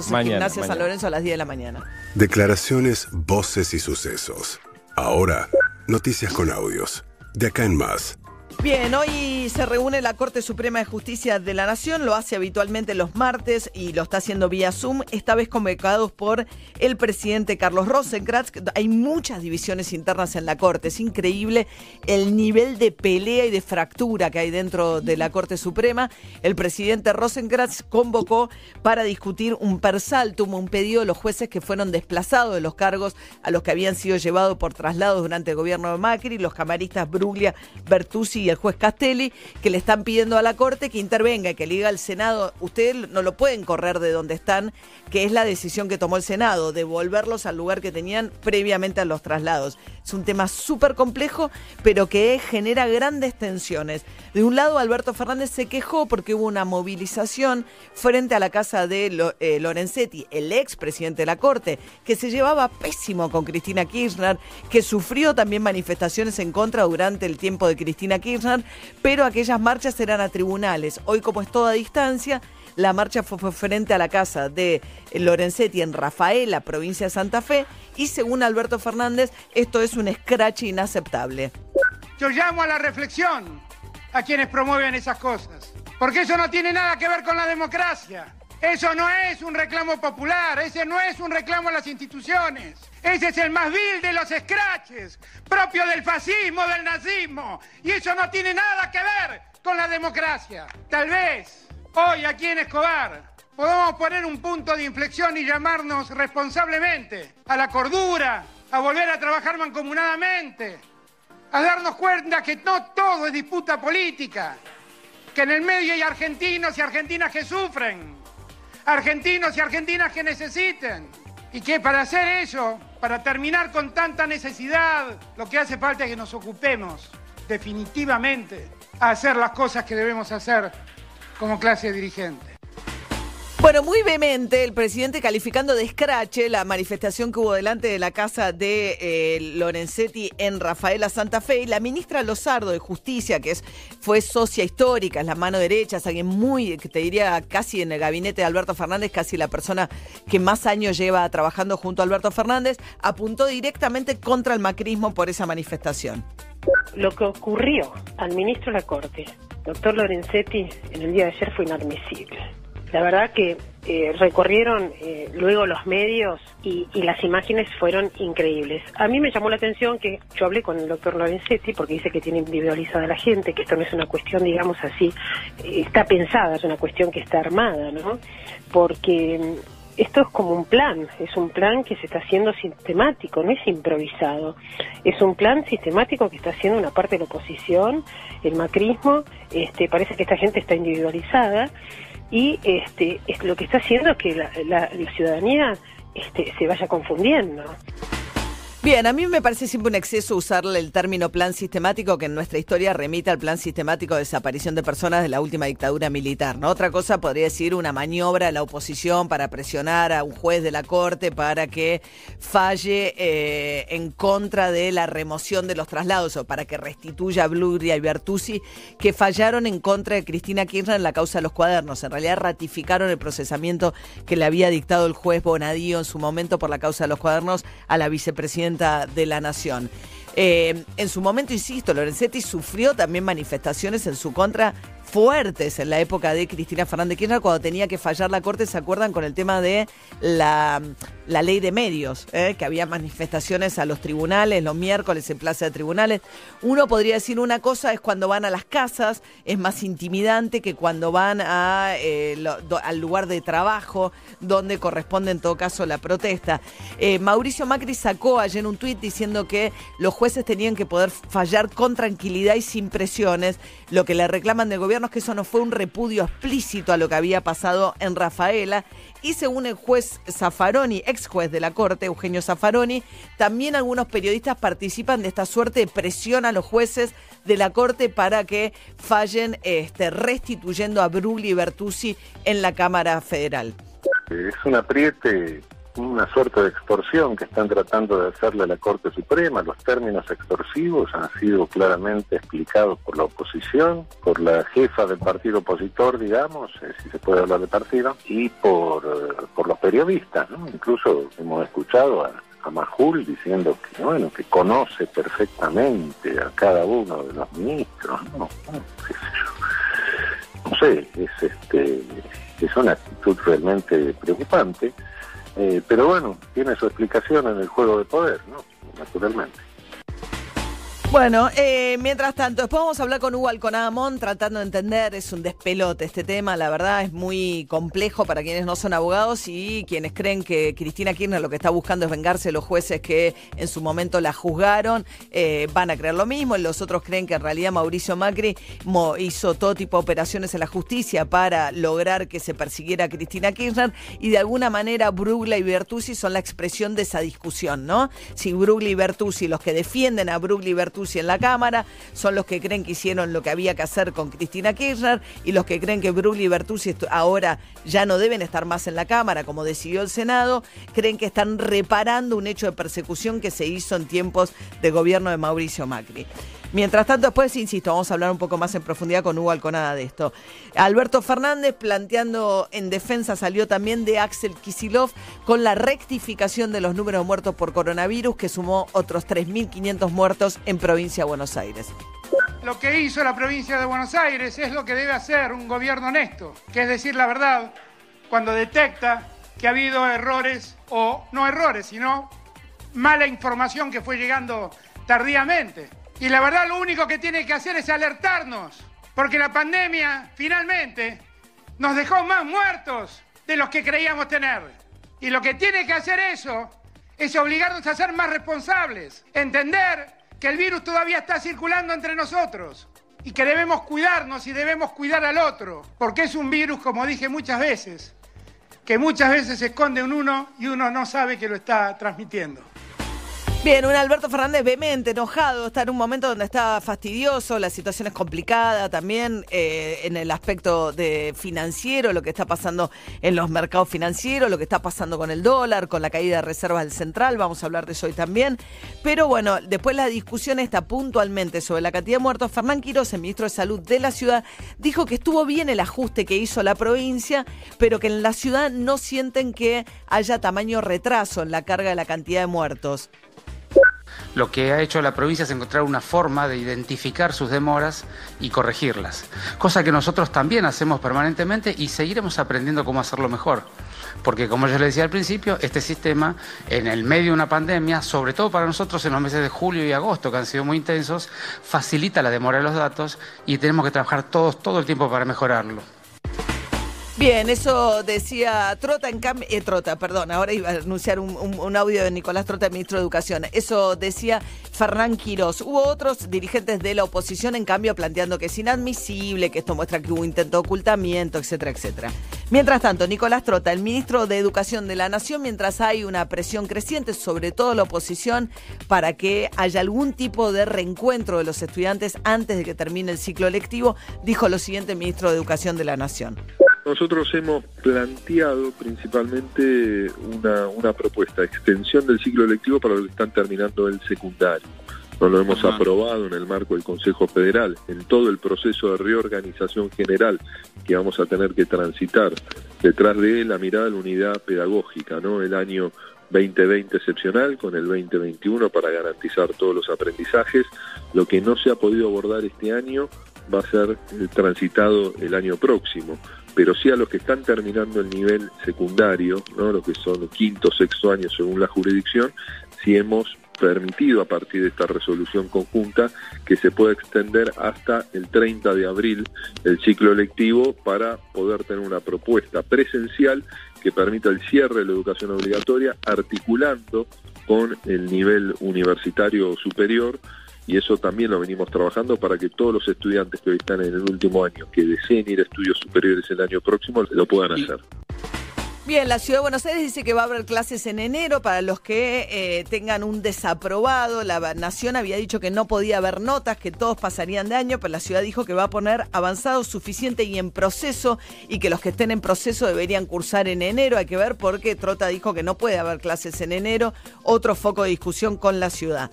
Entonces, Mañana, Gimnasia San. Lorenzo a las 10 de la mañana. Declaraciones, voces y sucesos. Ahora, noticias con audios. De acá en más. Bien, hoy se reúne la Corte Suprema de Justicia de la Nación, lo hace habitualmente los martes y lo está haciendo vía Zoom, esta vez convocados por el presidente Carlos Rosenkrantz. Hay muchas divisiones internas en la Corte, es increíble el nivel de pelea y de fractura que hay dentro de la Corte Suprema. El presidente Rosenkrantz convocó para discutir un persaltum, un pedido de los jueces que fueron desplazados de los cargos a los que habían sido llevados por traslados durante el gobierno de Macri, los camaristas Bruglia, Bertuzzi y el juez Castelli, que le están pidiendo a la Corte que intervenga y que le diga al Senado, ustedes no lo pueden correr de donde están, que es la decisión que tomó el Senado, devolverlos al lugar que tenían previamente a los traslados. Es un tema súper complejo, pero que genera grandes tensiones. De un lado, Alberto Fernández se quejó porque hubo una movilización frente a la casa de eh, Lorenzetti, el ex presidente de la Corte, que se llevaba pésimo con Cristina Kirchner, que sufrió también manifestaciones en contra durante el tiempo de Cristina Kirchner, pero aquellas marchas eran a tribunales. Hoy, como es toda distancia, la marcha fue, frente a la casa de Lorenzetti en Rafaela, provincia de Santa Fe, y según Alberto Fernández, esto es un escrache inaceptable. Yo llamo a la reflexión a quienes promueven esas cosas, porque eso no tiene nada que ver con la democracia. Eso no es un reclamo popular, ese no es un reclamo a las instituciones. Ese es el más vil de los escraches, propio del fascismo, del nazismo. Y eso no tiene nada que ver con la democracia. Tal vez hoy aquí en Escobar podamos poner un punto de inflexión y llamarnos responsablemente a la cordura, a volver a trabajar mancomunadamente, a darnos cuenta que no todo es disputa política, que en el medio hay argentinos y argentinas que sufren, argentinos y argentinas que necesiten, y que para hacer eso, para terminar con tanta necesidad, lo que hace falta es que nos ocupemos definitivamente a hacer las cosas que debemos hacer como clase dirigente. Bueno, muy vehemente el presidente calificando de escrache la manifestación que hubo delante de la casa de eh, Lorenzetti en Rafaela Santa Fe y la ministra Lozardo de Justicia, que es, fue socia histórica, es la mano derecha, es alguien muy, que te diría casi en el gabinete de Alberto Fernández, casi la persona que más años lleva trabajando junto a Alberto Fernández, apuntó directamente contra el macrismo por esa manifestación. Lo que ocurrió al ministro de la Corte, doctor Lorenzetti, en el día de ayer fue inadmisible. La verdad que eh, recorrieron eh, luego los medios y, las imágenes fueron increíbles. A mí me llamó la atención que yo hablé con el doctor Lorenzetti porque dice que tiene individualizada la gente, que esto no es una cuestión, digamos así, eh, está pensada, es una cuestión que está armada, ¿no? Porque mm, esto es como un plan, es un plan que se está haciendo sistemático, no es improvisado. Es un plan sistemático que está haciendo una parte de la oposición, el macrismo, este, parece que esta gente está individualizada y este, es, lo que está haciendo es que la, la- ciudadanía este, se vaya confundiendo. Bien, a mí me parece siempre un exceso usarle el término plan sistemático que en nuestra historia remite al plan sistemático de desaparición de personas de la última dictadura militar. ¿no? Otra cosa podría decir una maniobra de la oposición para presionar a un juez de la corte para que falle eh, en contra de la remoción de los traslados o para que restituya a Bluria y Bertuzzi que fallaron en contra de Cristina Kirchner en la causa de los cuadernos. En realidad ratificaron el procesamiento que le había dictado el juez Bonadío en su momento por la causa de los cuadernos a la vicepresidenta de la Nación. Eh, en su momento, insisto, Lorenzetti sufrió también manifestaciones en su contra fuertes en la época de Cristina Fernández cuando tenía que fallar la Corte, ¿se acuerdan con el tema de la, la ley de medios? eh? Que había manifestaciones a los tribunales, los miércoles en plaza de tribunales. Uno podría decir una cosa es cuando van a las casas, es más intimidante que cuando van a, eh, al lugar de trabajo, donde corresponde en todo caso la protesta. Eh, Mauricio Macri sacó ayer un tuit diciendo que los jueces tenían que poder fallar con tranquilidad y sin presiones. Lo que le reclaman del gobierno que eso no fue un repudio explícito a lo que había pasado en Rafaela. Y según el juez Zaffaroni, ex juez de la Corte, Eugenio Zaffaroni, también algunos periodistas participan de esta suerte de presión a los jueces de la Corte para que fallen este, restituyendo a Brugli y Bertuzzi en la Cámara Federal. Es un apriete una suerte de extorsión que están tratando de hacerle a la Corte Suprema. Los términos extorsivos han sido claramente explicados por la oposición, por la jefa del partido opositor, digamos, eh, si se puede hablar de partido, y por, eh, por los periodistas. ¿no? Incluso hemos escuchado a, a Majul diciendo que bueno que conoce perfectamente a cada uno de los ministros no, no sé es este es una actitud realmente preocupante eh, pero bueno tiene su explicación en el juego de poder no naturalmente bueno, eh, mientras tanto, después vamos a hablar con Hugo Alconadamón tratando de entender, es un despelote este tema, la verdad es muy complejo para quienes no son abogados y quienes creen que Cristina Kirchner lo que está buscando es vengarse de los jueces que en su momento la juzgaron, eh, van a creer lo mismo, los otros creen que en realidad Mauricio Macri hizo todo tipo de operaciones en la justicia para lograr que se persiguiera a Cristina Kirchner y de alguna manera Brugla y Bertuzzi son la expresión de esa discusión, ¿no? Si Brugla y Bertuzzi, los que defienden a Brugla y Bertuzzi, en la Cámara, son los que creen que hicieron lo que había que hacer con Cristina Kirchner y los que creen que Brugli y Bertuzzi ahora ya no deben estar más en la Cámara, como decidió el Senado, creen que están reparando un hecho de persecución que se hizo en tiempos de gobierno de Mauricio Macri. Mientras tanto, después, insisto, vamos a hablar un poco más en profundidad con Hugo Alconada de esto. Alberto Fernández planteando en defensa salió también de Axel Kisilov con la rectificación de los números muertos por coronavirus que sumó otros 3.500 muertos en provincia de Buenos Aires. Lo que hizo la provincia de Buenos Aires es lo que debe hacer un gobierno honesto, que es decir la verdad cuando detecta que ha habido errores o no errores, sino mala información que fue llegando tardíamente. Y la verdad lo único que tiene que hacer es alertarnos, porque la pandemia finalmente nos dejó más muertos de los que creíamos tener. Y lo que tiene que hacer eso es obligarnos a ser más responsables, entender que el virus todavía está circulando entre nosotros y que debemos cuidarnos y debemos cuidar al otro, porque es un virus, como dije muchas veces, que muchas veces se esconde en uno y uno no sabe que lo está transmitiendo. Bien, un Alberto Fernández vehemente, enojado, está en un momento donde está fastidioso, la situación es complicada también eh, en el aspecto de financiero, lo que está pasando en los mercados financieros, lo que está pasando con el dólar, con la caída de reservas del central, vamos a hablar de eso hoy también. Pero bueno, después la discusión está puntualmente sobre la cantidad de muertos. Fernán Quiroz, el ministro de Salud de la ciudad, dijo que estuvo bien el ajuste que hizo la provincia, pero que en la ciudad no sienten que haya tamaño retraso en la carga de la cantidad de muertos. Lo que ha hecho la provincia es encontrar una forma de identificar sus demoras y corregirlas, cosa que nosotros también hacemos permanentemente y seguiremos aprendiendo cómo hacerlo mejor. Porque como yo le decía al principio, este sistema en el medio de una pandemia, sobre todo para nosotros en los meses de julio y agosto, que han sido muy intensos, facilita la demora de los datos y tenemos que trabajar todos todo el tiempo para mejorarlo. Bien, eso decía Trota, en cambio, eh, Trota, perdón, ahora iba a anunciar un, audio de Nicolás Trota, ministro de Educación. Eso decía Fernán Quirós. Hubo otros dirigentes de la oposición, en cambio, planteando que es inadmisible, que esto muestra que hubo intento de ocultamiento, etcétera, etcétera. Mientras tanto, Nicolás Trota, el ministro de Educación de la Nación, mientras hay una presión creciente, sobre todo la oposición, para que haya algún tipo de reencuentro de los estudiantes antes de que termine el ciclo lectivo, dijo lo siguiente el ministro de Educación de la Nación. Nosotros hemos planteado principalmente una, una propuesta, extensión del ciclo lectivo para los que están terminando el secundario. No lo hemos aprobado en el marco del Consejo Federal, en todo el proceso de reorganización general que vamos a tener que transitar. Detrás de la mirada de la unidad pedagógica, ¿no? El año 2020 excepcional con el 2021 para garantizar todos los aprendizajes. Lo que no se ha podido abordar este año va a ser transitado el año próximo pero sí a los que están terminando el nivel secundario, ¿no? lo que son quinto, sexto año según la jurisdicción, si hemos permitido a partir de esta resolución conjunta que se pueda extender hasta el 30 de abril el ciclo lectivo para poder tener una propuesta presencial que permita el cierre de la educación obligatoria articulando con el nivel universitario superior y eso también lo venimos trabajando para que todos los estudiantes que hoy están en el último año, que deseen ir a estudios superiores el año próximo, lo puedan hacer. Bien, la Ciudad de Buenos Aires dice que va a haber clases en enero para los que eh, tengan un desaprobado. La Nación había dicho que no podía haber notas, que todos pasarían de año, pero la ciudad dijo que va a poner avanzado, suficiente y en proceso y que los que estén en proceso deberían cursar en enero. Hay que ver porque Trota dijo que no puede haber clases en enero. Otro foco de discusión con la ciudad.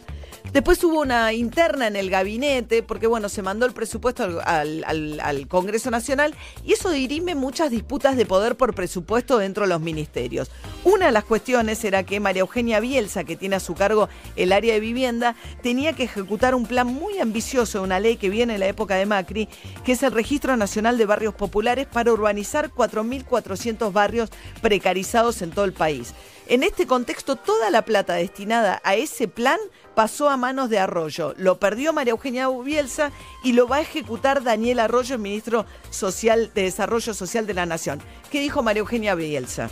Después hubo una interna en el gabinete, porque bueno, se mandó el presupuesto al, Congreso Nacional y eso dirime muchas disputas de poder por presupuesto dentro de los ministerios. Una de las cuestiones era que María Eugenia Bielsa, que tiene a su cargo el área de vivienda, tenía que ejecutar un plan muy ambicioso, una ley que viene en la época de Macri, que es el Registro Nacional de Barrios Populares para urbanizar 4.400 barrios precarizados en todo el país. En este contexto, toda la plata destinada a ese plan pasó a manos de Arroyo. Lo perdió María Eugenia Bielsa y lo va a ejecutar Daniel Arroyo, el ministro social de Desarrollo Social de la Nación. ¿Qué dijo María Eugenia Bielsa?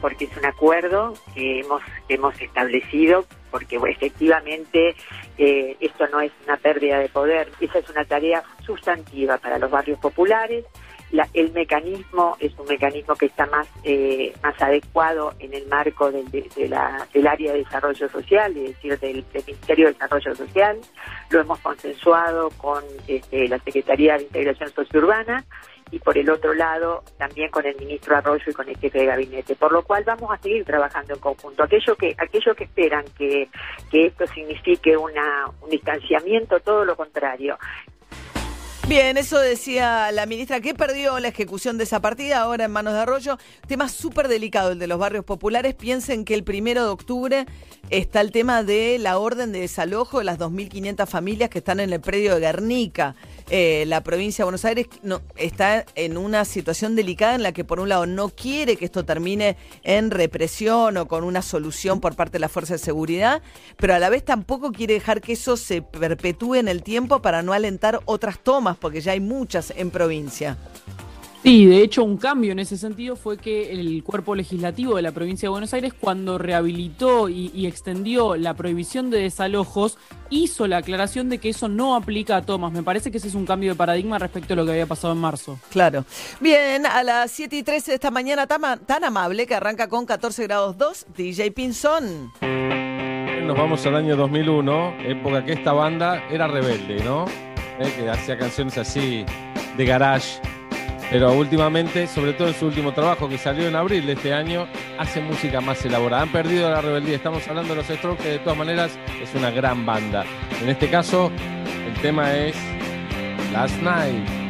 Porque es un acuerdo que hemos, establecido, porque efectivamente eh, esto no es una pérdida de poder, esa es una tarea sustantiva para los barrios populares el mecanismo es un mecanismo que está más eh, más adecuado en el marco del, del área de desarrollo social, es decir, del, Ministerio de Desarrollo Social. Lo hemos consensuado con este, la Secretaría de Integración Sociourbana y por el otro lado también con el ministro Arroyo y con el jefe de gabinete, por lo cual vamos a seguir trabajando en conjunto. Aquellos que aquellos que esperan que, que esto signifique una, un distanciamiento, todo lo contrario, Bien, eso decía la ministra que perdió la ejecución de esa partida, ahora en manos de Arroyo. Tema súper delicado el de los barrios populares. Piensen que el primero de octubre está el tema de la orden de desalojo de las 2.500 familias que están en el predio de Guernica. Eh, la provincia de Buenos Aires está en una situación delicada en la que por un lado no quiere que esto termine en represión o con una solución por parte de la fuerza de seguridad, pero a la vez tampoco quiere dejar que eso se perpetúe en el tiempo para no alentar otras tomas, porque ya hay muchas en provincia. Sí, de hecho un cambio en ese sentido fue que el cuerpo legislativo de la provincia de Buenos Aires cuando rehabilitó y, extendió la prohibición de desalojos hizo la aclaración de que eso no aplica a tomas. Me parece que ese es un cambio de paradigma respecto a lo que había pasado en marzo. Claro. Bien, a las 7 y 13 de esta mañana tan, tan amable que arranca con 14 grados 2, DJ Pinzón. Nos vamos al año 2001, época que esta banda era rebelde, ¿no? Eh, que hacía canciones así de garage pero últimamente, sobre todo en su último trabajo que salió en abril de este año, hace música más elaborada. Han perdido la rebeldía. Estamos hablando de los Strokes, que de todas maneras es una gran banda. En este caso, el tema es Last Night.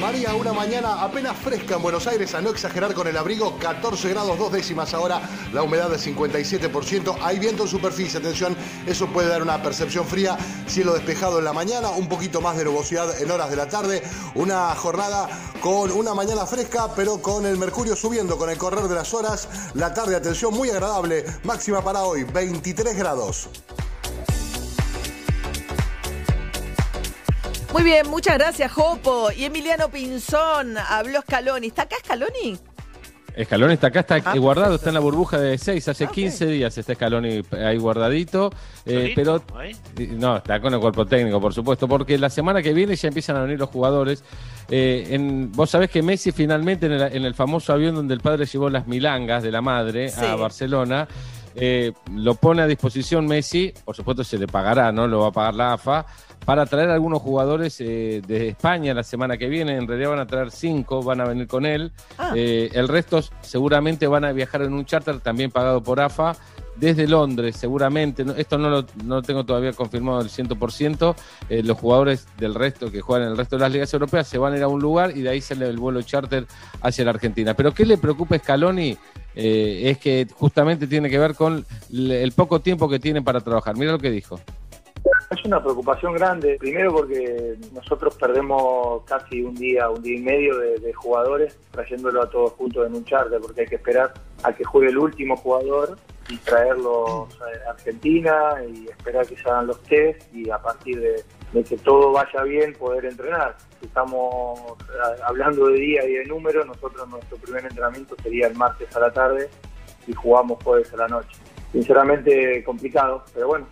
María, una mañana apenas fresca en Buenos Aires, a no exagerar con el abrigo, 14 grados dos décimas ahora, la humedad del 57%, hay viento en superficie, atención, eso puede dar una percepción fría, cielo despejado en la mañana, un poquito más de nubosidad en horas de la tarde, una jornada con una mañana fresca, pero con el mercurio subiendo con el correr de las horas, la tarde, atención, muy agradable, máxima para hoy, 23 grados. Muy bien, muchas gracias, Jopo. Y Emiliano Pinzón, habló Scaloni. ¿Está acá Scaloni? Escaloni está acá, está Ah, guardado, perfecto. está en la burbuja de 6, hace Ah, ok. 15 días está Scaloni ahí guardadito, eh, pero ¿Ahí? no, está con el cuerpo técnico, por supuesto, porque la semana que viene ya empiezan a venir los jugadores. Eh, en- vos sabés que Messi finalmente en el, en el famoso avión donde el padre llevó las milangas de la madre Sí. a Barcelona, eh, lo pone a disposición Messi, por supuesto se le pagará, ¿no? Lo va a pagar la AFA, para traer algunos jugadores eh, de España la semana que viene. En realidad van a traer cinco, van a venir con él. Ah. Eh, el resto seguramente van a viajar en un charter también pagado por AFA desde Londres, seguramente. No- esto no lo, no lo tengo todavía confirmado al 100%. Eh, los jugadores del resto que juegan en el resto de las ligas europeas se van a ir a un lugar y de ahí sale el vuelo charter hacia la Argentina. Pero ¿qué le preocupa a Scaloni? Eh, es que justamente tiene que ver con el poco tiempo que tienen para trabajar. Mira lo que dijo. Es una preocupación grande, primero porque nosotros perdemos casi un día, un día y medio de, jugadores trayéndolo a todos juntos en un charter, porque hay que esperar a que juegue el último jugador y traerlos a Argentina y esperar que se hagan los test y a partir de, de que todo vaya bien poder entrenar. Si estamos eh, hablando de día y de número, nosotros nuestro primer entrenamiento sería el martes a la tarde y jugamos jueves a la noche. Sinceramente complicado, pero bueno,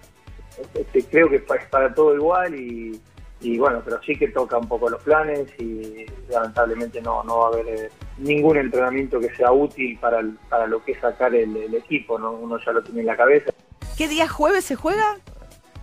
este, creo que es para todo igual y, y bueno, pero sí que toca un poco los planes y lamentablemente no, no va a haber eh, ningún entrenamiento que sea útil para, el- para lo que es sacar el, el equipo, ¿no? uno ya lo tiene en la cabeza. ¿Qué día jueves se juega?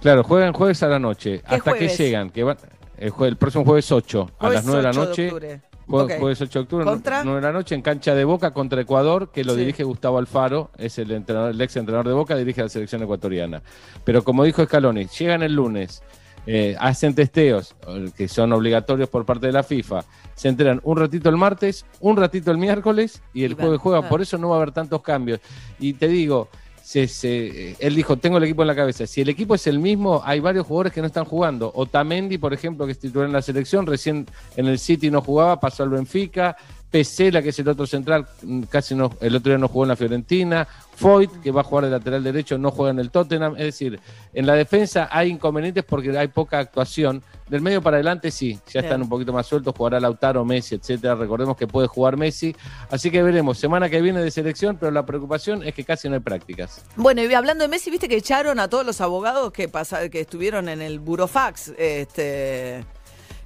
Claro, juegan jueves a la noche. ¿Qué ¿Hasta jueves? que llegan? Que van, el, jue- el próximo jueves 8, a Jueves las 9 de la 8 de noche. octubre. Jue- Ok. Jueves 8 de octubre, ¿Contra? 9 de la noche, en cancha de Boca contra Ecuador, que lo Sí. dirige Gustavo Alfaro, es el, entrenador, el ex entrenador de Boca, dirige a la selección ecuatoriana. Pero como dijo Scaloni, llegan el lunes, eh, hacen testeos, eh, que son obligatorios por parte de la FIFA, se enteran un ratito el martes, un ratito el miércoles y el Y jueves juegan. Por eso no va a haber tantos cambios. Y te digo, se- se- él dijo, tengo el equipo en la cabeza. Si el equipo es el mismo, hay varios jugadores que no están jugando. Otamendi, por ejemplo, que es titular en la selección, recién en el City no jugaba, pasó al Benfica. Pesela, que es el otro central, mm, casi no, el otro día no jugó en la Fiorentina. Foyt, que va a jugar de lateral derecho, no juega en el Tottenham. Es decir, en la defensa hay inconvenientes porque hay poca actuación. Del medio para adelante sí, ya están un poquito más sueltos, jugará Lautaro, Messi, etcétera. Recordemos que puede jugar Messi. Así que veremos, semana que viene de selección, pero la preocupación es que casi no hay prácticas. Bueno, y hablando de Messi, viste que echaron a todos los abogados que pasa, que estuvieron en el burofax. Este,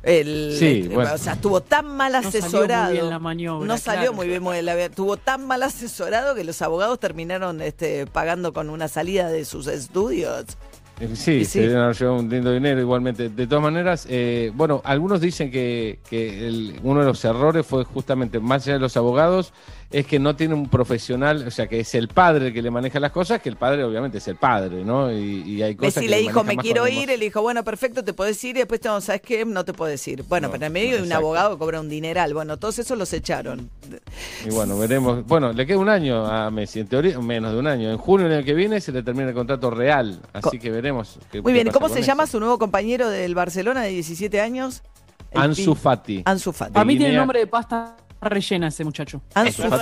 el, Sí, bueno. O sea, estuvo tan mal No salió muy asesorado. bien la maniobra, no salió claro. muy bien la- Estuvo tan mal asesorado que los abogados terminaron este, pagando con una salida de sus estudios. Eh, Sí, sí. se deben haber llevado un lindo dinero igualmente. De todas maneras, eh, bueno, algunos dicen que, que el- uno de los errores fue justamente, más allá de los abogados, es que no tiene un profesional, o sea, que es el padre el que le maneja las cosas, que el padre obviamente es el padre, ¿no? Y, y hay cosas Messi que le dijo, me quiero ir, él dijo, bueno, perfecto, te puedes ir, y después, no, ¿sabes qué? No te puedes ir. Bueno, No, pero en medio hay un abogado que cobra un dineral. Bueno, todos esos los echaron. Y bueno, veremos. Bueno, le queda un año a Messi, en teoría, menos de un año. En junio del año que viene se le termina el contrato real, así Co- que veremos. qué- Muy qué bien, ¿y pasa cómo se eso. llama su nuevo compañero del Barcelona de 17 años? Ansu Fati. Ansu Fati. Para mí tiene Guinea. nombre de pasta rellena ese muchacho. Ansu Fati.